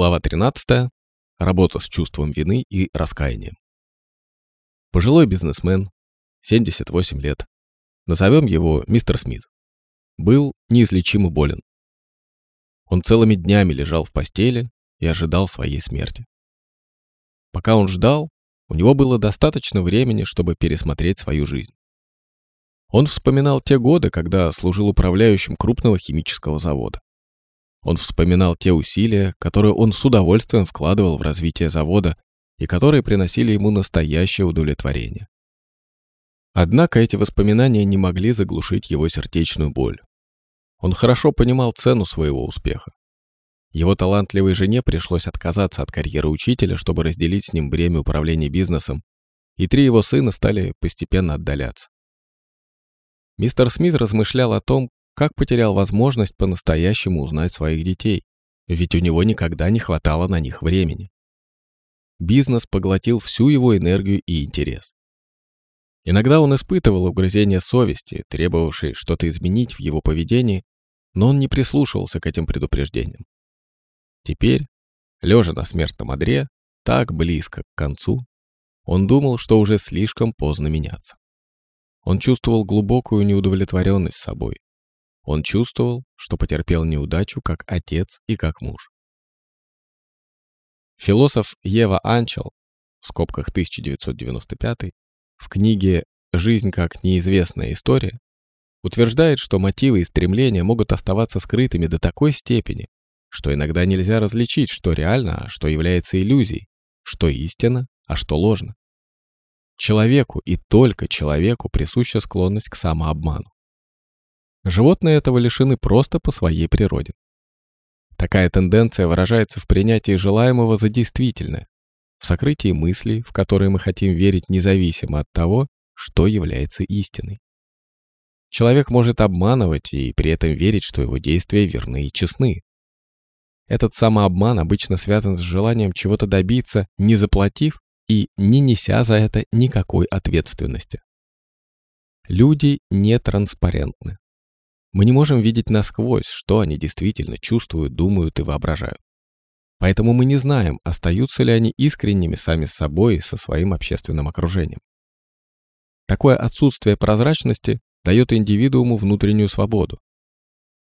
Глава 13. Работа с чувством вины и раскаянием. Пожилой бизнесмен, 78 лет. Назовем его мистер Смит. Был неизлечимо болен. Он целыми днями лежал в постели и ожидал своей смерти. Пока он ждал, у него было достаточно времени, чтобы пересмотреть свою жизнь. Он вспоминал те годы, когда служил управляющим крупного химического завода. Он вспоминал те усилия, которые он с удовольствием вкладывал в развитие завода и которые приносили ему настоящее удовлетворение. Однако эти воспоминания не могли заглушить его сердечную боль. Он хорошо понимал цену своего успеха. Его талантливой жене пришлось отказаться от карьеры учителя, чтобы разделить с ним бремя управления бизнесом, и три его сына стали постепенно отдаляться. Мистер Смит размышлял о том, как потерял возможность по-настоящему узнать своих детей, ведь у него никогда не хватало на них времени. Бизнес поглотил всю его энергию и интерес. Иногда он испытывал угрызение совести, требовавшее что-то изменить в его поведении, но он не прислушивался к этим предупреждениям. Теперь, лежа на смертном одре, так близко к концу, он думал, что уже слишком поздно меняться. Он чувствовал глубокую неудовлетворенность собой, он чувствовал, что потерпел неудачу как отец и как муж. Философ Ева Анчел, в скобках 1995, в книге «Жизнь как неизвестная история» утверждает, что мотивы и стремления могут оставаться скрытыми до такой степени, что иногда нельзя различить, что реально, а что является иллюзией, что истина, а что ложно. Человеку и только человеку присуща склонность к самообману. Животные этого лишены просто по своей природе. Такая тенденция выражается в принятии желаемого за действительное, в сокрытии мыслей, в которые мы хотим верить независимо от того, что является истиной. Человек может обманывать и при этом верить, что его действия верны и честны. Этот самообман обычно связан с желанием чего-то добиться, не заплатив и не неся за это никакой ответственности. Люди нетранспарентны. Мы не можем видеть насквозь, что они действительно чувствуют, думают и воображают. Поэтому мы не знаем, остаются ли они искренними сами с собой и со своим общественным окружением. Такое отсутствие прозрачности дает индивидууму внутреннюю свободу.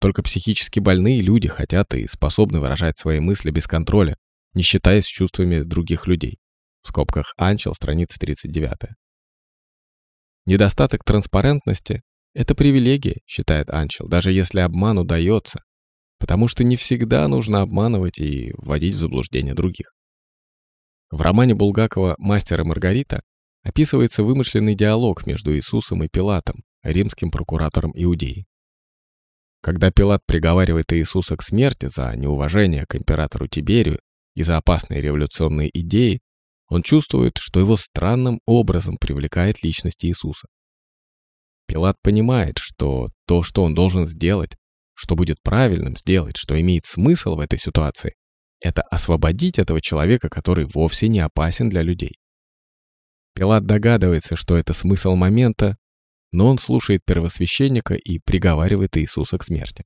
Только психически больные люди хотят и способны выражать свои мысли без контроля, не считаясь чувствами других людей. В скобках Анчел, страница 39. Недостаток транспарентности это привилегия, считает Анчел, даже если обман удается, потому что не всегда нужно обманывать и вводить в заблуждение других. В романе Булгакова «Мастер и Маргарита» описывается вымышленный диалог между Иисусом и Пилатом, римским прокуратором Иудеи. Когда Пилат приговаривает Иисуса к смерти за неуважение к императору Тиберию и за опасные революционные идеи, он чувствует, что его странным образом привлекает личность Иисуса. Пилат понимает, что то, что он должен сделать, что будет правильным сделать, что имеет смысл в этой ситуации, это освободить этого человека, который вовсе не опасен для людей. Пилат догадывается, что это смысл момента, но он слушает первосвященника и приговаривает Иисуса к смерти.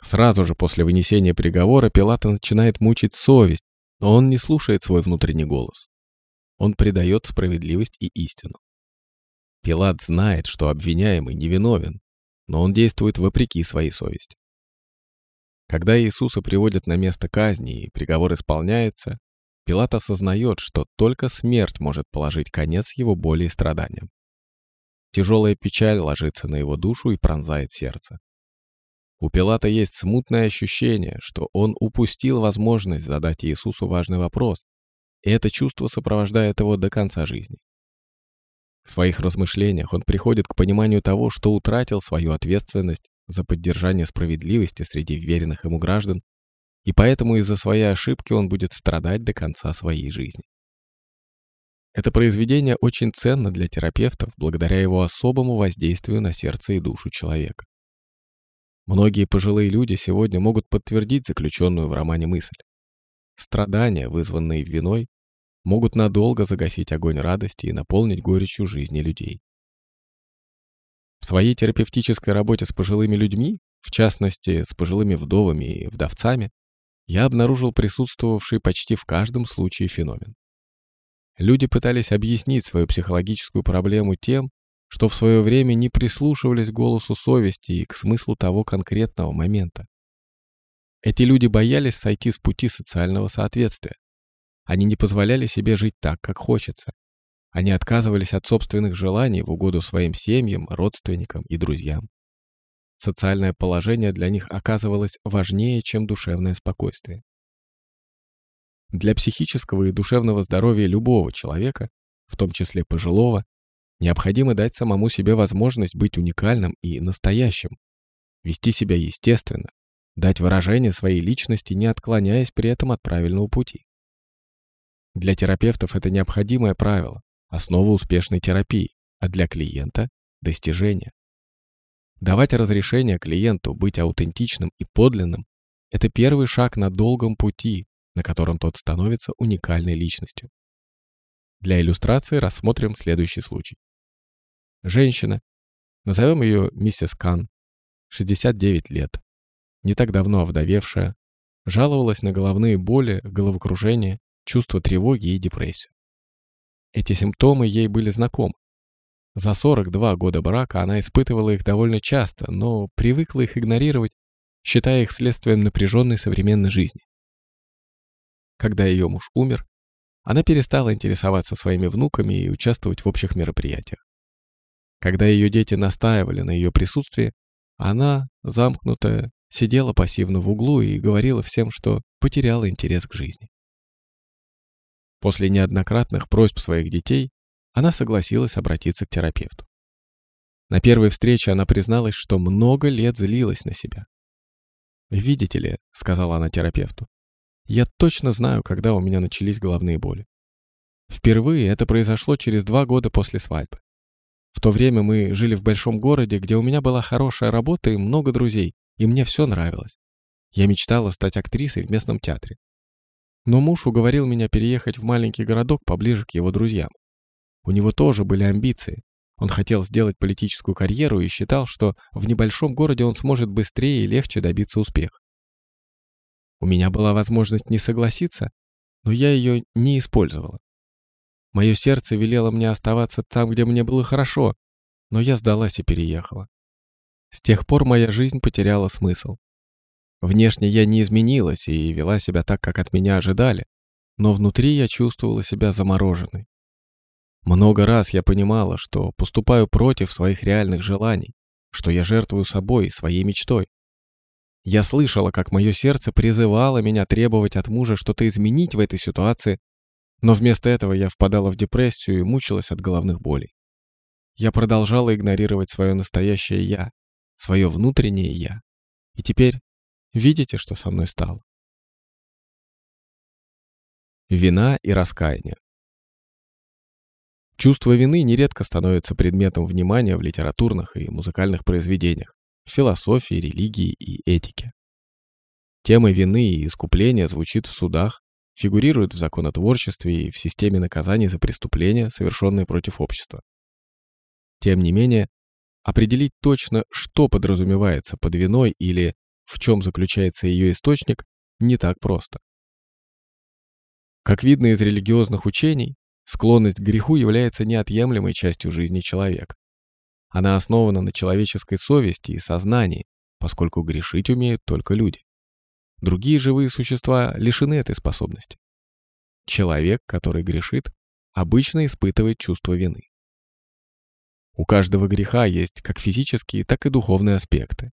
Сразу же после вынесения приговора Пилата начинает мучить совесть, но он не слушает свой внутренний голос. Он предает справедливость и истину. Пилат знает, что обвиняемый невиновен, но он действует вопреки своей совести. Когда Иисуса приводят на место казни и приговор исполняется, Пилат осознает, что только смерть может положить конец его боли и страданиям. Тяжелая печаль ложится на его душу и пронзает сердце. У Пилата есть смутное ощущение, что он упустил возможность задать Иисусу важный вопрос, и это чувство сопровождает его до конца жизни. В своих размышлениях он приходит к пониманию того, что утратил свою ответственность за поддержание справедливости среди веренных ему граждан, и поэтому из-за своей ошибки он будет страдать до конца своей жизни. Это произведение очень ценно для терапевтов благодаря его особому воздействию на сердце и душу человека. Многие пожилые люди сегодня могут подтвердить заключенную в романе мысль. Страдания, вызванные виной, могут надолго загасить огонь радости и наполнить горечью жизни людей. В своей терапевтической работе с пожилыми людьми, в частности, с пожилыми вдовами и вдовцами, я обнаружил присутствовавший почти в каждом случае феномен. Люди пытались объяснить свою психологическую проблему тем, что в свое время не прислушивались к голосу совести и к смыслу того конкретного момента. Эти люди боялись сойти с пути социального соответствия. Они не позволяли себе жить так, как хочется. Они отказывались от собственных желаний в угоду своим семьям, родственникам и друзьям. Социальное положение для них оказывалось важнее, чем душевное спокойствие. Для психического и душевного здоровья любого человека, в том числе пожилого, необходимо дать самому себе возможность быть уникальным и настоящим, вести себя естественно, дать выражение своей личности, не отклоняясь при этом от правильного пути. Для терапевтов это необходимое правило, основа успешной терапии, а для клиента – достижение. Давать разрешение клиенту быть аутентичным и подлинным – это первый шаг на долгом пути, на котором тот становится уникальной личностью. Для иллюстрации рассмотрим следующий случай. Женщина, назовем ее миссис Кан, 69 лет, не так давно овдовевшая, жаловалась на головные боли, головокружение, чувство тревоги и депрессию. Эти симптомы ей были знакомы. За 42 года брака она испытывала их довольно часто, но привыкла их игнорировать, считая их следствием напряженной современной жизни. Когда ее муж умер, она перестала интересоваться своими внуками и участвовать в общих мероприятиях. Когда ее дети настаивали на ее присутствии, она, замкнутая, сидела пассивно в углу и говорила всем, что потеряла интерес к жизни. После неоднократных просьб своих детей она согласилась обратиться к терапевту. На первой встрече она призналась, что много лет злилась на себя. «Видите ли», — сказала она терапевту, — «я точно знаю, когда у меня начались головные боли. Впервые это произошло через два года после свадьбы. В то время мы жили в большом городе, где у меня была хорошая работа и много друзей, и мне все нравилось. Я мечтала стать актрисой в местном театре. Но муж уговорил меня переехать в маленький городок поближе к его друзьям. У него тоже были амбиции. Он хотел сделать политическую карьеру и считал, что в небольшом городе он сможет быстрее и легче добиться успеха. У меня была возможность не согласиться, но я ее не использовала. Мое сердце велело мне оставаться там, где мне было хорошо, но я сдалась и переехала. С тех пор моя жизнь потеряла смысл. Внешне я не изменилась и вела себя так, как от меня ожидали, но внутри я чувствовала себя замороженной. Много раз я понимала, что поступаю против своих реальных желаний, что я жертвую собой и своей мечтой. Я слышала, как мое сердце призывало меня требовать от мужа что-то изменить в этой ситуации, но вместо этого я впадала в депрессию и мучилась от головных болей. Я продолжала игнорировать свое настоящее «я», свое внутреннее «я». И теперь видите, что со мной стало. Вина и раскаяние. Чувство вины нередко становится предметом внимания в литературных и музыкальных произведениях, в философии, религии и этике. Тема вины и искупления звучит в судах, фигурирует в законотворчестве и в системе наказаний за преступления, совершенные против общества. Тем не менее, Определить точно, что подразумевается под виной или в чем заключается ее источник, не так просто. Как видно из религиозных учений, склонность к греху является неотъемлемой частью жизни человека. Она основана на человеческой совести и сознании, поскольку грешить умеют только люди. Другие живые существа лишены этой способности. Человек, который грешит, обычно испытывает чувство вины. У каждого греха есть как физические, так и духовные аспекты.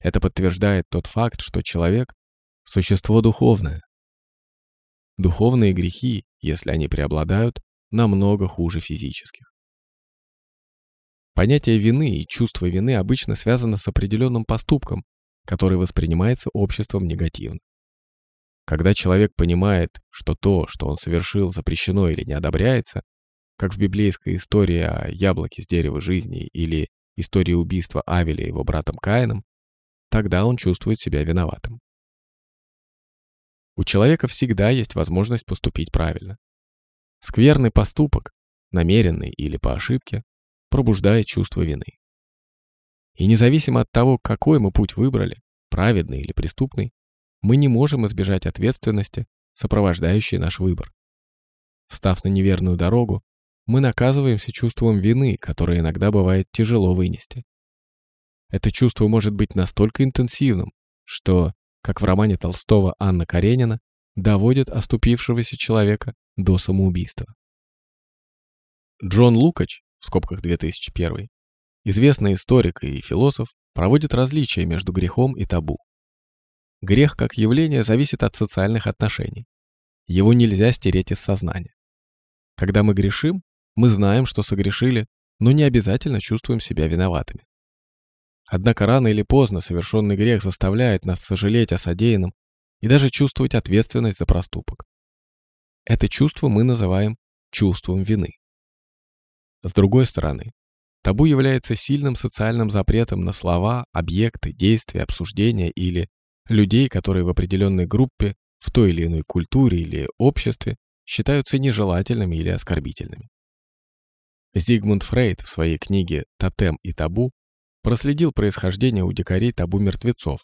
Это подтверждает тот факт, что человек – существо духовное. Духовные грехи, если они преобладают, намного хуже физических. Понятие вины и чувство вины обычно связано с определенным поступком, который воспринимается обществом негативно. Когда человек понимает, что то, что он совершил, запрещено или не одобряется, как в библейской истории о яблоке с дерева жизни или истории убийства Авеля его братом Каином, тогда он чувствует себя виноватым. У человека всегда есть возможность поступить правильно. Скверный поступок, намеренный или по ошибке, пробуждает чувство вины. И независимо от того, какой мы путь выбрали, праведный или преступный, мы не можем избежать ответственности, сопровождающей наш выбор. Встав на неверную дорогу, мы наказываемся чувством вины, которое иногда бывает тяжело вынести. Это чувство может быть настолько интенсивным, что, как в романе Толстого Анна Каренина, доводит оступившегося человека до самоубийства. Джон Лукач, в скобках 2001, известный историк и философ, проводит различия между грехом и табу. Грех как явление зависит от социальных отношений. Его нельзя стереть из сознания. Когда мы грешим, мы знаем, что согрешили, но не обязательно чувствуем себя виноватыми. Однако рано или поздно совершенный грех заставляет нас сожалеть о содеянном и даже чувствовать ответственность за проступок. Это чувство мы называем чувством вины. С другой стороны, табу является сильным социальным запретом на слова, объекты, действия, обсуждения или людей, которые в определенной группе, в той или иной культуре или обществе считаются нежелательными или оскорбительными. Зигмунд Фрейд в своей книге «Тотем и табу» проследил происхождение у дикарей табу мертвецов,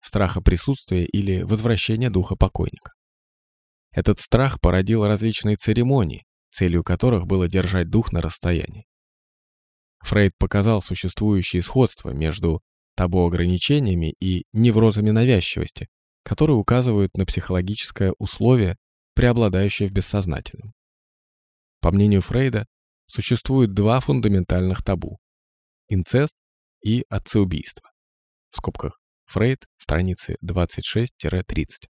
страха присутствия или возвращения духа покойника. Этот страх породил различные церемонии, целью которых было держать дух на расстоянии. Фрейд показал существующее сходство между табу-ограничениями и неврозами навязчивости, которые указывают на психологическое условие, преобладающее в бессознательном. По мнению Фрейда, существует два фундаментальных табу – инцест и отцеубийство. В скобках Фрейд, страницы 26-30.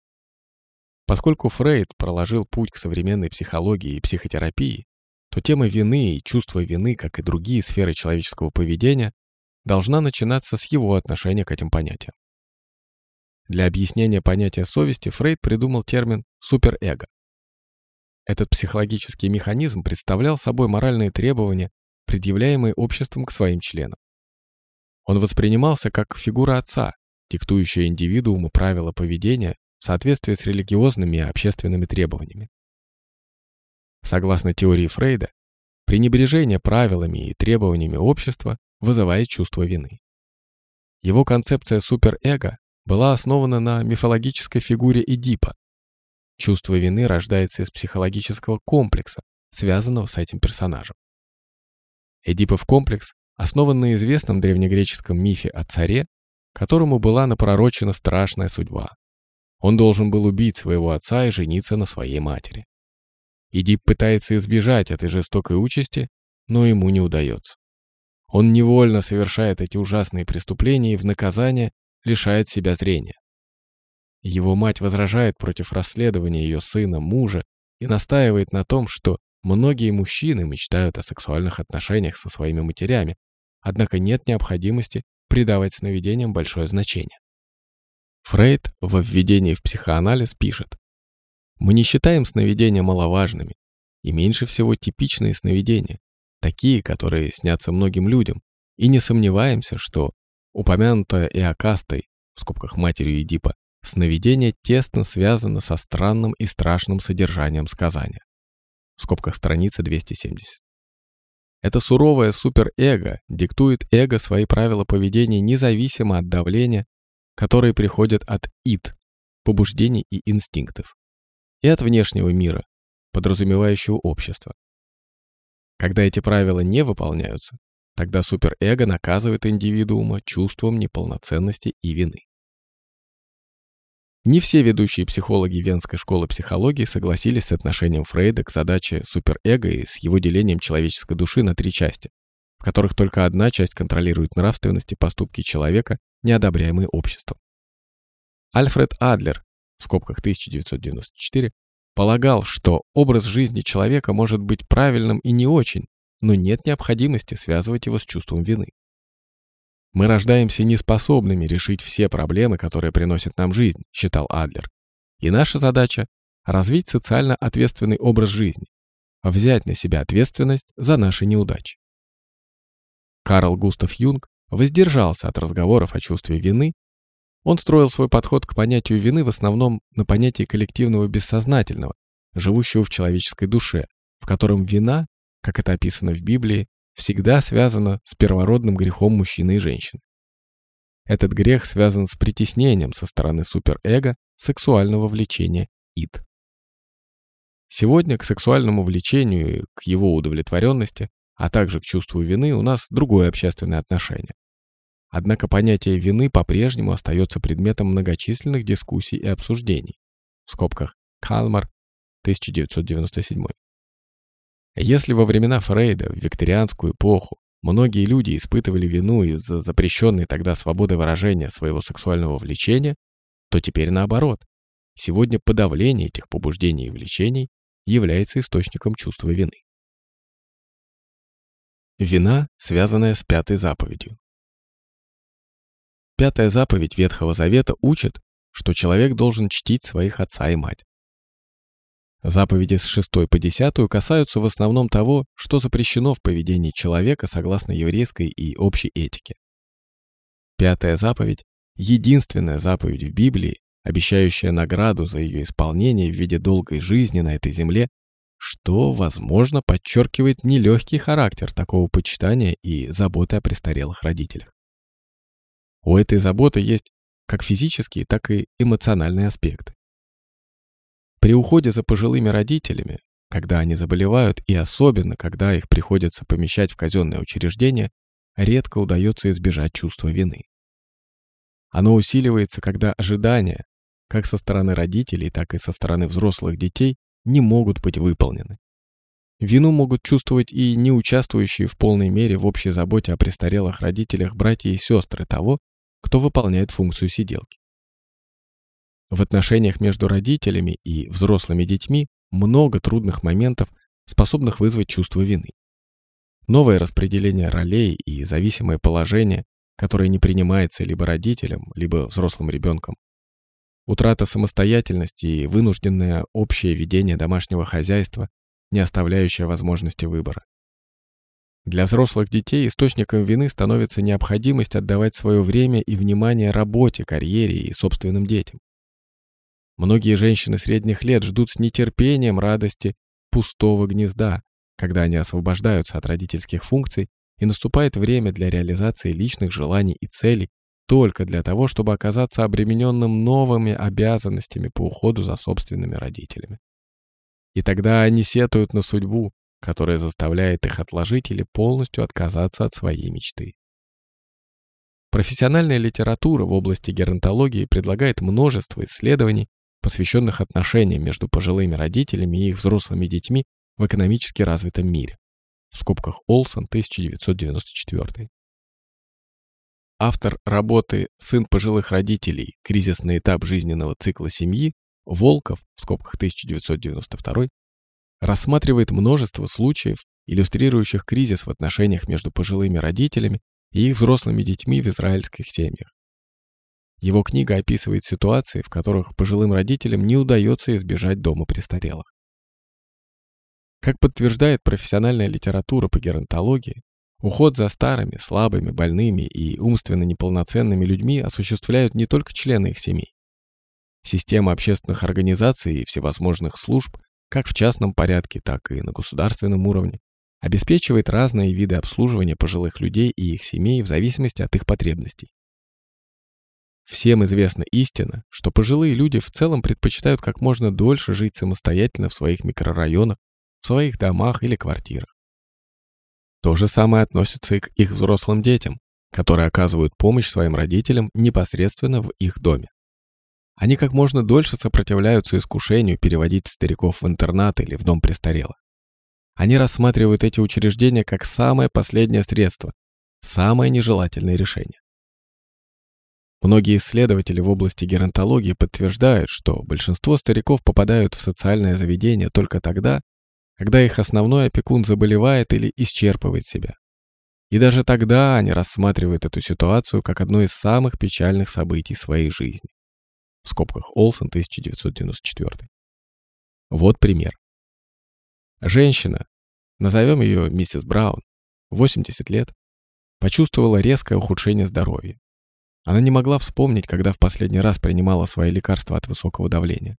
Поскольку Фрейд проложил путь к современной психологии и психотерапии, то тема вины и чувство вины, как и другие сферы человеческого поведения, должна начинаться с его отношения к этим понятиям. Для объяснения понятия совести Фрейд придумал термин суперэго. Этот психологический механизм представлял собой моральные требования, предъявляемые обществом к своим членам. Он воспринимался как фигура отца, диктующая индивидууму правила поведения в соответствии с религиозными и общественными требованиями. Согласно теории Фрейда, пренебрежение правилами и требованиями общества вызывает чувство вины. Его концепция суперэго была основана на мифологической фигуре Эдипа. Чувство вины рождается из психологического комплекса, связанного с этим персонажем. Эдипов комплекс основан на известном древнегреческом мифе о царе, которому была напророчена страшная судьба. Он должен был убить своего отца и жениться на своей матери. Эдип пытается избежать этой жестокой участи, но ему не удается. Он невольно совершает эти ужасные преступления и в наказание лишает себя зрения. Его мать возражает против расследования ее сына, мужа и настаивает на том, что многие мужчины мечтают о сексуальных отношениях со своими матерями, однако нет необходимости придавать сновидениям большое значение. Фрейд во введении в психоанализ пишет, «Мы не считаем сновидения маловажными, и меньше всего типичные сновидения, такие, которые снятся многим людям, и не сомневаемся, что упомянутое Иокастой, в скобках матерью Эдипа, сновидение тесно связано со странным и страшным содержанием сказания. В скобках страница 270. Это суровое суперэго диктует эго свои правила поведения независимо от давления, которые приходят от ид, побуждений и инстинктов, и от внешнего мира, подразумевающего общество. Когда эти правила не выполняются, тогда суперэго наказывает индивидуума чувством неполноценности и вины. Не все ведущие психологи Венской школы психологии согласились с отношением Фрейда к задаче суперэго и с его делением человеческой души на три части, в которых только одна часть контролирует нравственность и поступки человека, неодобряемые обществом. Альфред Адлер, в скобках 1994, полагал, что образ жизни человека может быть правильным и не очень, но нет необходимости связывать его с чувством вины. Мы рождаемся неспособными решить все проблемы, которые приносит нам жизнь, считал Адлер. И наша задача – развить социально ответственный образ жизни, взять на себя ответственность за наши неудачи. Карл Густав Юнг воздержался от разговоров о чувстве вины. Он строил свой подход к понятию вины в основном на понятии коллективного бессознательного, живущего в человеческой душе, в котором вина, как это описано в Библии, всегда связано с первородным грехом мужчины и женщины. этот грех связан с притеснением со стороны суперэго сексуального влечения ид. Сегодня к сексуальному влечению и к его удовлетворенности, а также к чувству вины у нас другое общественное отношение. Однако понятие вины по-прежнему остается предметом многочисленных дискуссий и обсуждений. В скобках Калмар, 1997. Если во времена Фрейда, в викторианскую эпоху, многие люди испытывали вину из-за запрещенной тогда свободы выражения своего сексуального влечения, то теперь наоборот. Сегодня подавление этих побуждений и влечений является источником чувства вины. Вина, связанная с пятой заповедью. Пятая заповедь Ветхого Завета учит, что человек должен чтить своих отца и мать. Заповеди с 6 по 10 касаются в основном того, что запрещено в поведении человека согласно еврейской и общей этике. Пятая заповедь – единственная заповедь в Библии, обещающая награду за ее исполнение в виде долгой жизни на этой земле, что, возможно, подчеркивает нелегкий характер такого почитания и заботы о престарелых родителях. У этой заботы есть как физические, так и эмоциональные аспекты. При уходе за пожилыми родителями, когда они заболевают и особенно, когда их приходится помещать в казенное учреждение, редко удается избежать чувства вины. Оно усиливается, когда ожидания, как со стороны родителей, так и со стороны взрослых детей, не могут быть выполнены. Вину могут чувствовать и не участвующие в полной мере в общей заботе о престарелых родителях братья и сестры того, кто выполняет функцию сиделки. В отношениях между родителями и взрослыми детьми много трудных моментов, способных вызвать чувство вины. Новое распределение ролей и зависимое положение, которое не принимается либо родителем, либо взрослым ребенком. Утрата самостоятельности и вынужденное общее ведение домашнего хозяйства, не оставляющее возможности выбора. Для взрослых детей источником вины становится необходимость отдавать свое время и внимание работе, карьере и собственным детям. Многие женщины средних лет ждут с нетерпением радости пустого гнезда, когда они освобождаются от родительских функций и наступает время для реализации личных желаний и целей только для того, чтобы оказаться обремененным новыми обязанностями по уходу за собственными родителями. И тогда они сетуют на судьбу, которая заставляет их отложить или полностью отказаться от своей мечты. Профессиональная литература в области геронтологии предлагает множество исследований, посвященных отношениям между пожилыми родителями и их взрослыми детьми в экономически развитом мире. В скобках Олсон, 1994. Автор работы «Сын пожилых родителей. Кризисный этап жизненного цикла семьи» Волков, в скобках 1992, рассматривает множество случаев, иллюстрирующих кризис в отношениях между пожилыми родителями и их взрослыми детьми в израильских семьях. Его книга описывает ситуации, в которых пожилым родителям не удается избежать дома престарелых. Как подтверждает профессиональная литература по геронтологии, уход за старыми, слабыми, больными и умственно неполноценными людьми осуществляют не только члены их семей. Система общественных организаций и всевозможных служб, как в частном порядке, так и на государственном уровне, обеспечивает разные виды обслуживания пожилых людей и их семей в зависимости от их потребностей. Всем известна истина, что пожилые люди в целом предпочитают как можно дольше жить самостоятельно в своих микрорайонах, в своих домах или квартирах. То же самое относится и к их взрослым детям, которые оказывают помощь своим родителям непосредственно в их доме. Они как можно дольше сопротивляются искушению переводить стариков в интернат или в дом престарелых. Они рассматривают эти учреждения как самое последнее средство, самое нежелательное решение. Многие исследователи в области геронтологии подтверждают, что большинство стариков попадают в социальное заведение только тогда, когда их основной опекун заболевает или исчерпывает себя. И даже тогда они рассматривают эту ситуацию как одно из самых печальных событий своей жизни. В скобках Олсен, 1994. Вот пример. Женщина, назовем ее миссис Браун, 80 лет, почувствовала резкое ухудшение здоровья. Она не могла вспомнить, когда в последний раз принимала свои лекарства от высокого давления.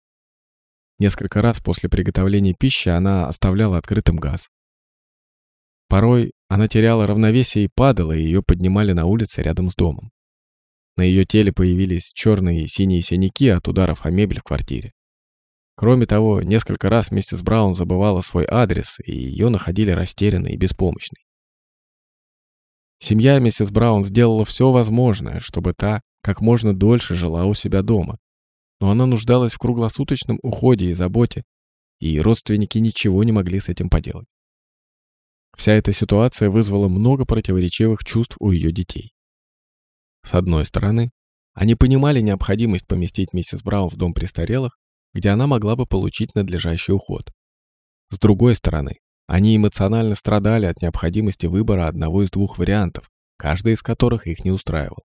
Несколько раз после приготовления пищи она оставляла открытым газ. Порой она теряла равновесие и падала, и ее поднимали на улице рядом с домом. На ее теле появились черные и синие синяки от ударов о мебель в квартире. Кроме того, несколько раз миссис Браун забывала свой адрес, и ее находили растерянной и беспомощной. Семья миссис Браун сделала все возможное, чтобы та как можно дольше жила у себя дома. Но она нуждалась в круглосуточном уходе и заботе, и родственники ничего не могли с этим поделать. Вся эта ситуация вызвала много противоречивых чувств у ее детей. С одной стороны, они понимали необходимость поместить миссис Браун в дом престарелых, где она могла бы получить надлежащий уход. С другой стороны, они эмоционально страдали от необходимости выбора одного из двух вариантов, каждый из которых их не устраивал.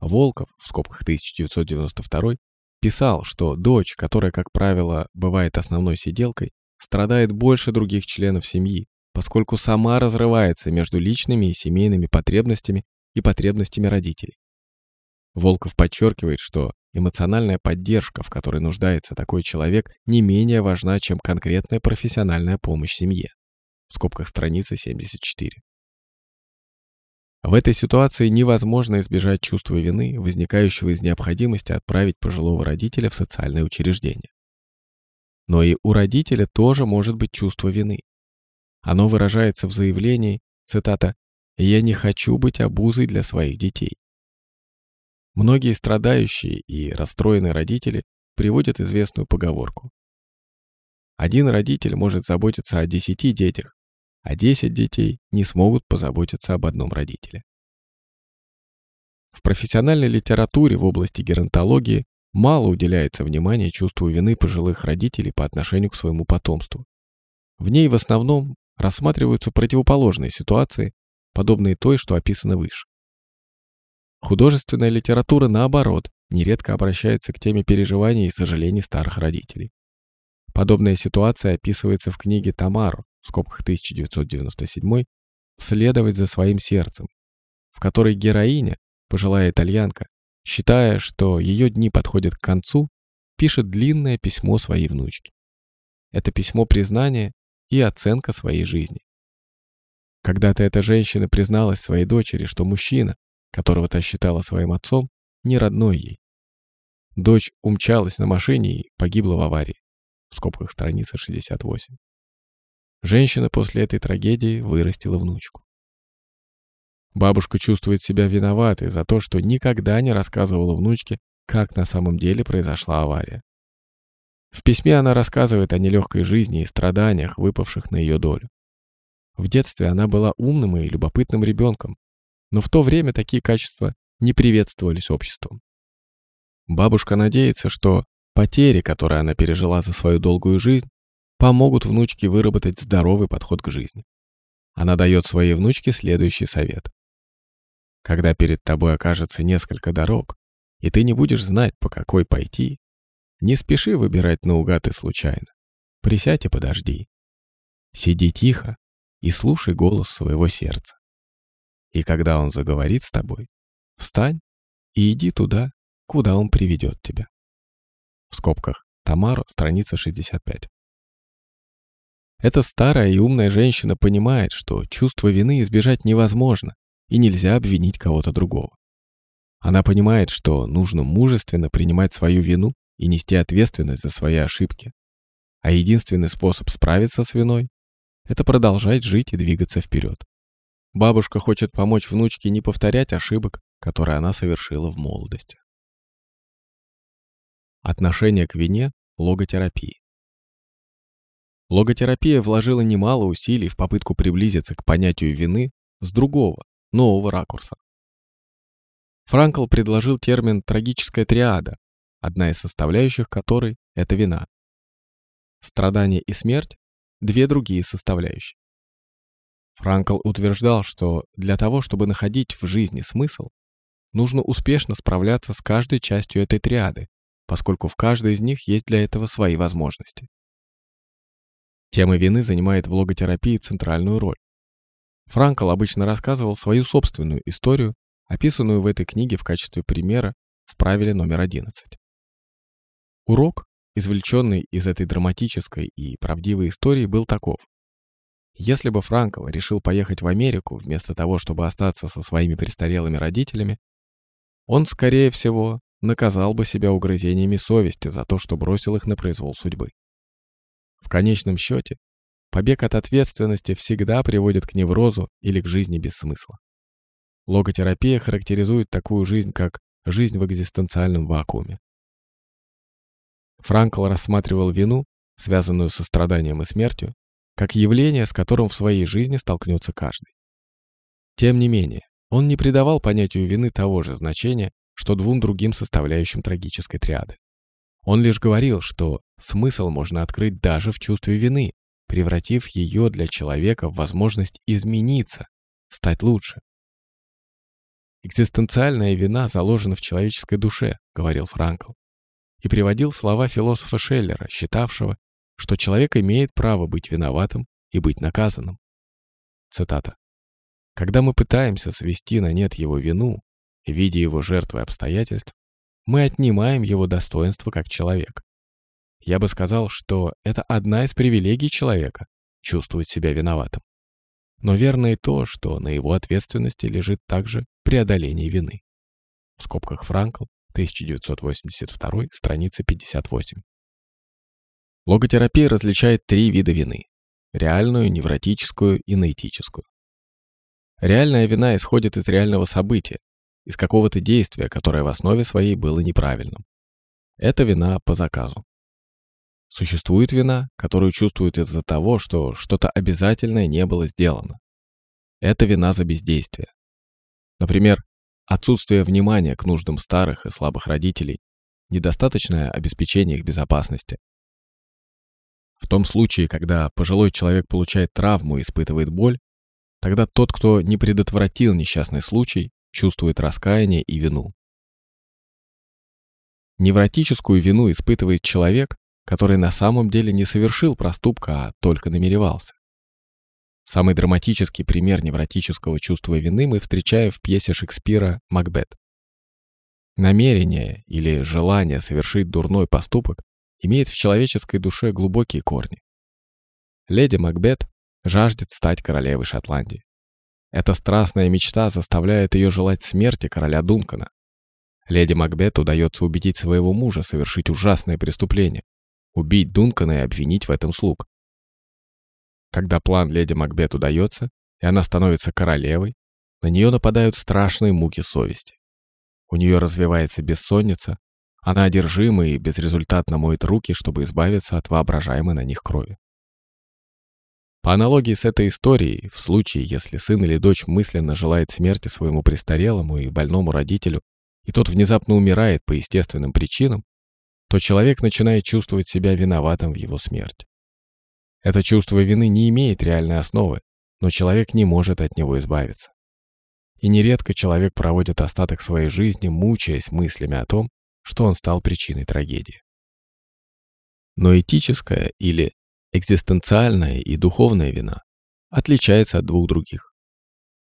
Волков, в скобках 1992, писал, что дочь, которая, как правило, бывает основной сиделкой, страдает больше других членов семьи, поскольку сама разрывается между личными и семейными потребностями и потребностями родителей. Волков подчеркивает, что эмоциональная поддержка, в которой нуждается такой человек, не менее важна, чем конкретная профессиональная помощь семье. В скобках страницы 74. В этой ситуации невозможно избежать чувства вины, возникающего из необходимости отправить пожилого родителя в социальное учреждение. Но и у родителя тоже может быть чувство вины. Оно выражается в заявлении, цитата, «Я не хочу быть обузой для своих детей». Многие страдающие и расстроенные родители приводят известную поговорку. Один родитель может заботиться о десяти детях, а десять детей не смогут позаботиться об одном родителе. В профессиональной литературе в области геронтологии мало уделяется внимания чувству вины пожилых родителей по отношению к своему потомству. В ней в основном рассматриваются противоположные ситуации, подобные той, что описано выше. Художественная литература, наоборот, нередко обращается к теме переживаний и сожалений старых родителей. Подобная ситуация описывается в книге «Тамару» в скобках 1997 «Следовать за своим сердцем», в которой героиня, пожилая итальянка, считая, что ее дни подходят к концу, пишет длинное письмо своей внучке. Это письмо признания и оценка своей жизни. Когда-то эта женщина призналась своей дочери, что мужчина, которого та считала своим отцом, не родной ей. Дочь умчалась на машине и погибла в аварии. В скобках страница 68. Женщина после этой трагедии вырастила внучку. Бабушка чувствует себя виноватой за то, что никогда не рассказывала внучке, как на самом деле произошла авария. В письме она рассказывает о нелегкой жизни и страданиях, выпавших на ее долю. В детстве она была умным и любопытным ребенком, но в то время такие качества не приветствовались обществом. Бабушка надеется, что потери, которые она пережила за свою долгую жизнь, помогут внучке выработать здоровый подход к жизни. Она дает своей внучке следующий совет. Когда перед тобой окажется несколько дорог, и ты не будешь знать, по какой пойти, не спеши выбирать наугад и случайно. Присядь и подожди. Сиди тихо и слушай голос своего сердца. И когда он заговорит с тобой, встань и иди туда, куда он приведет тебя. В скобках Тамаро, страница 65. Эта старая и умная женщина понимает, что чувство вины избежать невозможно, и нельзя обвинить кого-то другого. Она понимает, что нужно мужественно принимать свою вину и нести ответственность за свои ошибки. А единственный способ справиться с виной – это продолжать жить и двигаться вперед. Бабушка хочет помочь внучке не повторять ошибок, которые она совершила в молодости. Отношение к вине – логотерапии. Логотерапия вложила немало усилий в попытку приблизиться к понятию вины с другого, нового ракурса. Франкл предложил термин «трагическая триада», одна из составляющих которой – это вина. Страдание и смерть – две другие составляющие. Франкл утверждал, что для того, чтобы находить в жизни смысл, нужно успешно справляться с каждой частью этой триады, поскольку в каждой из них есть для этого свои возможности. Тема вины занимает в логотерапии центральную роль. Франкл обычно рассказывал свою собственную историю, описанную в этой книге в качестве примера в правиле номер 11. Урок, извлеченный из этой драматической и правдивой истории, был таков. Если бы Франкл решил поехать в Америку вместо того, чтобы остаться со своими престарелыми родителями, он, скорее всего, наказал бы себя угрызениями совести за то, что бросил их на произвол судьбы. В конечном счете, побег от ответственности всегда приводит к неврозу или к жизни без смысла. Логотерапия характеризует такую жизнь, как жизнь в экзистенциальном вакууме. Франкл рассматривал вину, связанную со страданием и смертью, как явление, с которым в своей жизни столкнется каждый. Тем не менее, он не придавал понятию вины того же значения, что двум другим составляющим трагической триады. Он лишь говорил, что смысл можно открыть даже в чувстве вины, превратив ее для человека в возможность измениться, стать лучше. «Экзистенциальная вина заложена в человеческой душе», — говорил Франкл, и приводил слова философа Шеллера, считавшего, что человек имеет право быть виноватым и быть наказанным. Цитата. «Когда мы пытаемся свести на нет его вину, видя его жертвой обстоятельств, мы отнимаем его достоинство как человек. Я бы сказал, что это одна из привилегий человека – чувствовать себя виноватым. Но верно и то, что на его ответственности лежит также преодоление вины. В скобках Франкл, 1982, страница 58. Логотерапия различает три вида вины – реальную, невротическую и наэтическую. Реальная вина исходит из реального события, из какого-то действия, которое в основе своей было неправильным. Это вина по заказу. Существует вина, которую чувствуют из-за того, что что-то обязательное не было сделано. Это вина за бездействие. Например, отсутствие внимания к нуждам старых и слабых родителей, недостаточное обеспечение их безопасности, в том случае, когда пожилой человек получает травму и испытывает боль, тогда тот, кто не предотвратил несчастный случай, чувствует раскаяние и вину. Невротическую вину испытывает человек, который на самом деле не совершил проступка, а только намеревался. Самый драматический пример невротического чувства вины мы встречаем в пьесе Шекспира «Макбет». Намерение или желание совершить дурной поступок имеет в человеческой душе глубокие корни. Леди Макбет жаждет стать королевой Шотландии. Эта страстная мечта заставляет ее желать смерти короля Дункана. Леди Макбет удается убедить своего мужа совершить ужасное преступление, убить Дункана и обвинить в этом слуг. Когда план леди Макбет удается, и она становится королевой, на нее нападают страшные муки совести. У нее развивается бессонница, она одержима и безрезультатно моет руки, чтобы избавиться от воображаемой на них крови. По аналогии с этой историей, в случае, если сын или дочь мысленно желает смерти своему престарелому и больному родителю, и тот внезапно умирает по естественным причинам, то человек начинает чувствовать себя виноватым в его смерти. Это чувство вины не имеет реальной основы, но человек не может от него избавиться. И нередко человек проводит остаток своей жизни, мучаясь мыслями о том, что он стал причиной трагедии. Но этическая или экзистенциальная и духовная вина отличается от двух других.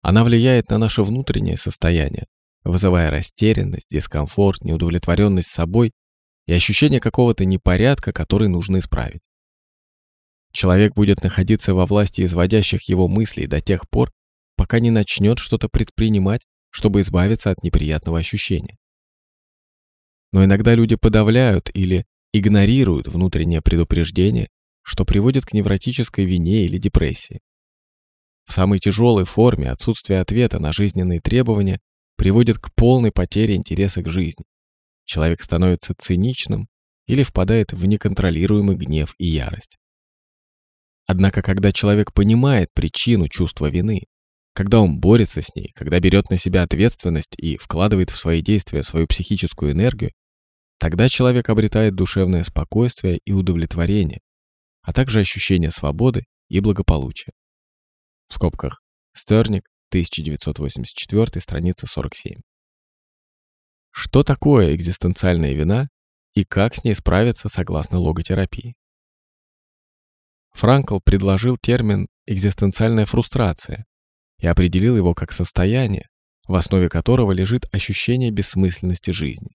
Она влияет на наше внутреннее состояние, вызывая растерянность, дискомфорт, неудовлетворенность собой и ощущение какого-то непорядка, который нужно исправить. Человек будет находиться во власти изводящих его мыслей до тех пор, пока не начнет что-то предпринимать, чтобы избавиться от неприятного ощущения. Но иногда люди подавляют или игнорируют внутреннее предупреждение, что приводит к невротической вине или депрессии. В самой тяжелой форме отсутствие ответа на жизненные требования приводит к полной потере интереса к жизни. Человек становится циничным или впадает в неконтролируемый гнев и ярость. Однако, когда человек понимает причину чувства вины, когда он борется с ней, когда берет на себя ответственность и вкладывает в свои действия свою психическую энергию, Тогда человек обретает душевное спокойствие и удовлетворение, а также ощущение свободы и благополучия. В скобках Стерник, 1984, страница 47. Что такое экзистенциальная вина и как с ней справиться согласно логотерапии? Франкл предложил термин «экзистенциальная фрустрация» и определил его как состояние, в основе которого лежит ощущение бессмысленности жизни.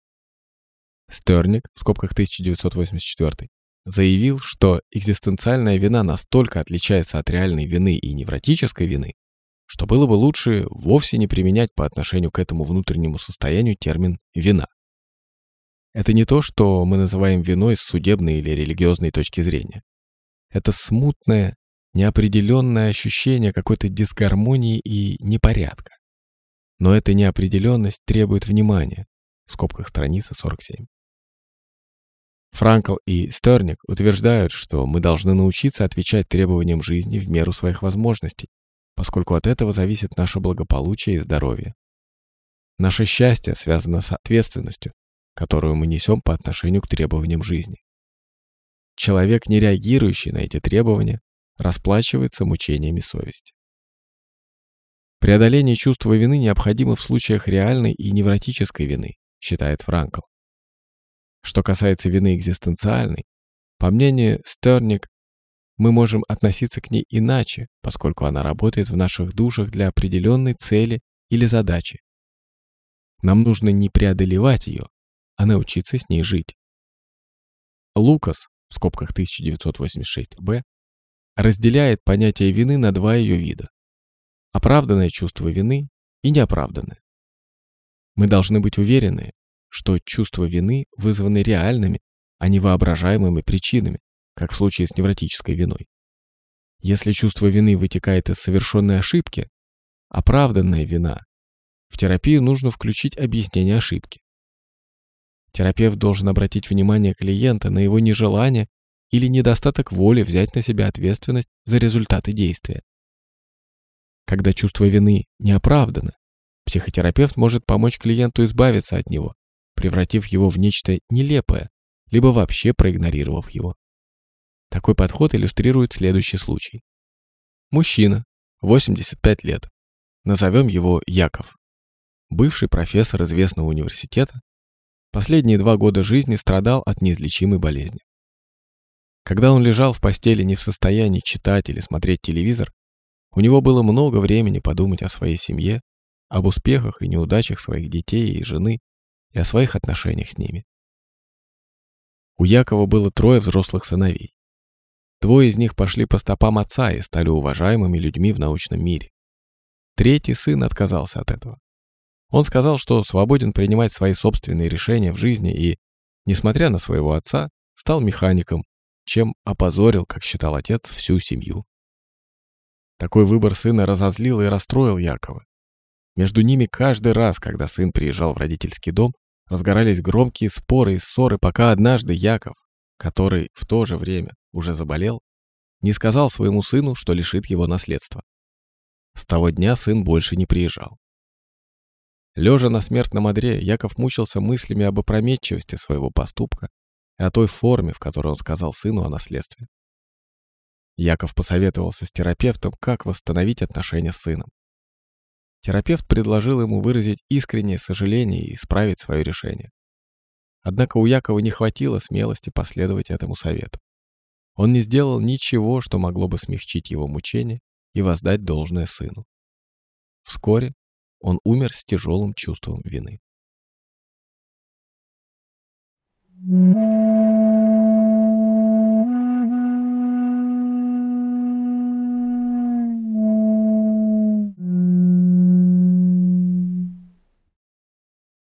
Стерник, в скобках 1984, заявил, что экзистенциальная вина настолько отличается от реальной вины и невротической вины, что было бы лучше вовсе не применять по отношению к этому внутреннему состоянию термин «вина». Это не то, что мы называем виной с судебной или религиозной точки зрения. Это смутное, неопределенное ощущение какой-то дисгармонии и непорядка. Но эта неопределенность требует внимания. В скобках страница 47. Франкл и Стерник утверждают, что мы должны научиться отвечать требованиям жизни в меру своих возможностей, поскольку от этого зависит наше благополучие и здоровье. Наше счастье связано с ответственностью, которую мы несем по отношению к требованиям жизни. Человек, не реагирующий на эти требования, расплачивается мучениями совести. Преодоление чувства вины необходимо в случаях реальной и невротической вины, считает Франкл. Что касается вины экзистенциальной, по мнению Стерник, мы можем относиться к ней иначе, поскольку она работает в наших душах для определенной цели или задачи. Нам нужно не преодолевать ее, а научиться с ней жить. Лукас, в скобках 1986-б, разделяет понятие вины на два ее вида. Оправданное чувство вины и неоправданное. Мы должны быть уверены, что чувство вины вызваны реальными, а не воображаемыми причинами, как в случае с невротической виной. Если чувство вины вытекает из совершенной ошибки, оправданная вина, в терапию нужно включить объяснение ошибки. Терапевт должен обратить внимание клиента на его нежелание или недостаток воли взять на себя ответственность за результаты действия. Когда чувство вины не оправдано, психотерапевт может помочь клиенту избавиться от него, превратив его в нечто нелепое, либо вообще проигнорировав его. Такой подход иллюстрирует следующий случай. Мужчина, 85 лет. Назовем его Яков. Бывший профессор известного университета, последние два года жизни страдал от неизлечимой болезни. Когда он лежал в постели не в состоянии читать или смотреть телевизор, у него было много времени подумать о своей семье, об успехах и неудачах своих детей и жены и о своих отношениях с ними. У Якова было трое взрослых сыновей. Двое из них пошли по стопам отца и стали уважаемыми людьми в научном мире. Третий сын отказался от этого. Он сказал, что свободен принимать свои собственные решения в жизни и, несмотря на своего отца, стал механиком, чем опозорил, как считал отец, всю семью. Такой выбор сына разозлил и расстроил Якова. Между ними каждый раз, когда сын приезжал в родительский дом, разгорались громкие споры и ссоры, пока однажды Яков, который в то же время уже заболел, не сказал своему сыну, что лишит его наследства. С того дня сын больше не приезжал. Лежа на смертном одре, Яков мучился мыслями об опрометчивости своего поступка и о той форме, в которой он сказал сыну о наследстве. Яков посоветовался с терапевтом, как восстановить отношения с сыном. Терапевт предложил ему выразить искреннее сожаление и исправить свое решение. Однако у Якова не хватило смелости последовать этому совету. Он не сделал ничего, что могло бы смягчить его мучение и воздать должное сыну. Вскоре он умер с тяжелым чувством вины. Thank you.